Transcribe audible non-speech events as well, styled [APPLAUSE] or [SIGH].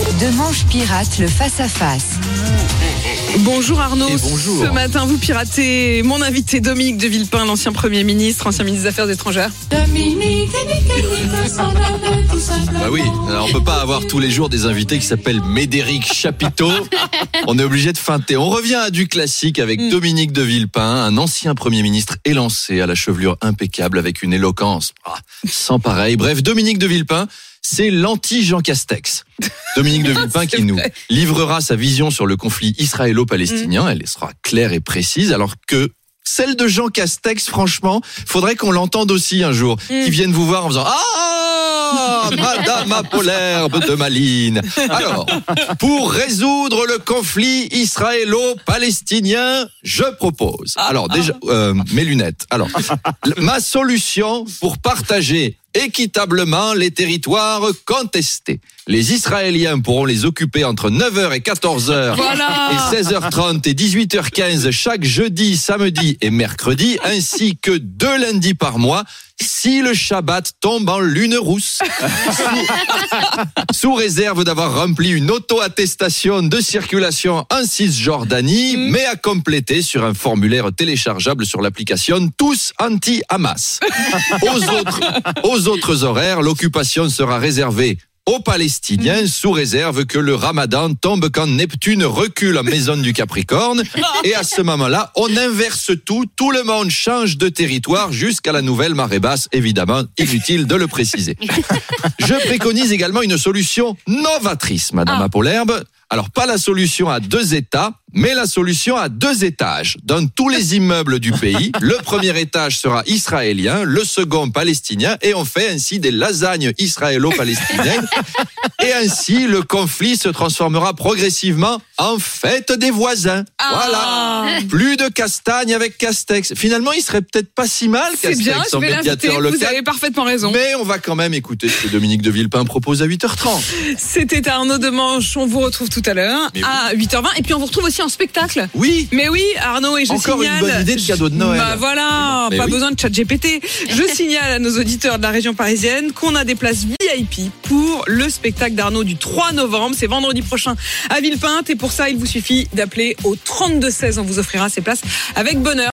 De manche pirate le face-à-face. Bonjour Arnaud. Et bonjour. Ce matin, vous piratez mon invité Dominique de Villepin, l'ancien Premier ministre, ancien ministre des Affaires étrangères. Bah oui, alors on peut pas avoir tous les jours des invités qui s'appellent Médéric Chapiteau. [LAUGHS] On est obligé de feinter. On revient à du classique avec Mm. Dominique de Villepin, un ancien Premier ministre élancé à la chevelure impeccable avec une éloquence ah, sans pareil. Bref, Dominique de Villepin, c'est l'anti-Jean Castex. [LAUGHS] Dominique de Villepin qui nous livrera sa vision sur le conflit israélo-palestinien. Elle sera claire et précise alors que celle de Jean Castex, franchement, faudrait qu'on l'entende aussi un jour. Mm. Qui vienne vous voir en faisant Ah [LAUGHS] Madame Apollerbe de Malines. Alors, pour résoudre le conflit israélo-palestinien, je propose. Alors déjà, euh, mes lunettes. Alors, ma solution pour partager équitablement les territoires contestés. Les Israéliens pourront les occuper entre 9h et 14h Voilà. et 16h30 et 18h15 chaque jeudi, samedi et mercredi, ainsi que deux lundis par mois, si le Shabbat tombe en lune rousse. Sous, sous réserve d'avoir rempli une auto-attestation de circulation en Cisjordanie, mais à compléter sur un formulaire téléchargeable sur l'application Tous Anti-Hamas. Aux autres, aux autres horaires, l'occupation sera réservée aux Palestiniens sous réserve que le ramadan tombe quand Neptune recule en maison du Capricorne. [LAUGHS] Et à ce moment-là, on inverse tout. Tout le monde change de territoire jusqu'à la nouvelle marée basse. Évidemment, inutile de le préciser. [LAUGHS] Je préconise également une solution novatrice, Madame Ah. Apollerbe. Alors, pas la solution à deux États, mais la solution à deux étages. Dans tous les [LAUGHS] immeubles du pays, le premier étage sera israélien, le second palestinien, et on fait ainsi des lasagnes israélo-palestiniennes. [LAUGHS] Et ainsi, le conflit se transformera progressivement en fête des voisins. Ah. Voilà. Plus de castagne avec Castex. Finalement, il serait peut-être pas si mal, C'est Castex, bien, en médiateur Vous local. avez parfaitement raison. Mais on va quand même écouter ce que Dominique de Villepin propose à 8h30. C'était Arnaud Demanche. On vous retrouve tout à l'heure à 8h20. Et puis on vous retrouve aussi en spectacle. Oui, Mais oui, Arnaud, et je Encore une signale. bonne idée de cadeau de Noël. Bah voilà, Mais pas oui. besoin de chat GPT. Je [LAUGHS] signale à nos auditeurs de la région parisienne qu'on a des places VIP pour le spectacle d'Arnaud du 3 novembre. C'est vendredi prochain à Villepinte. Et pour ça, il vous suffit d'appeler au 3216. On vous offrira ces places avec bonheur.